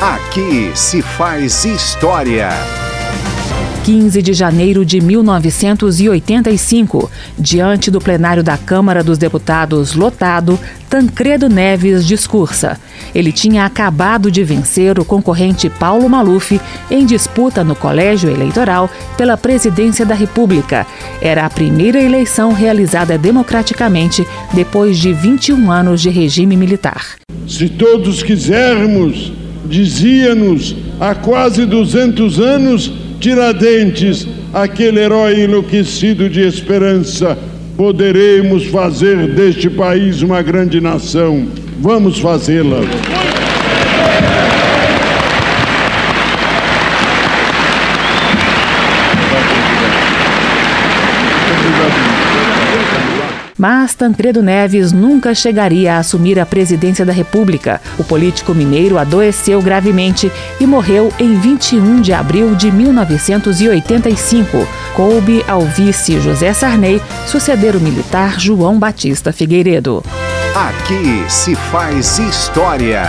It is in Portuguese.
Aqui se faz história. 15 de janeiro de 1985, diante do plenário da Câmara dos Deputados lotado, Tancredo Neves discursa. Ele tinha acabado de vencer o concorrente Paulo Maluf em disputa no colégio eleitoral pela presidência da República. Era a primeira eleição realizada democraticamente depois de 21 anos de regime militar. Se todos quisermos, dizia-nos há quase 200 anos Tiradentes, aquele herói enlouquecido de esperança, poderemos fazer deste país uma grande nação. Vamos fazê-la. Mas Tancredo Neves nunca chegaria a assumir a presidência da República. O político mineiro adoeceu gravemente e morreu em 21 de abril de 1985. Coube ao vice José Sarney suceder o militar João Batista Figueiredo. Aqui se faz história.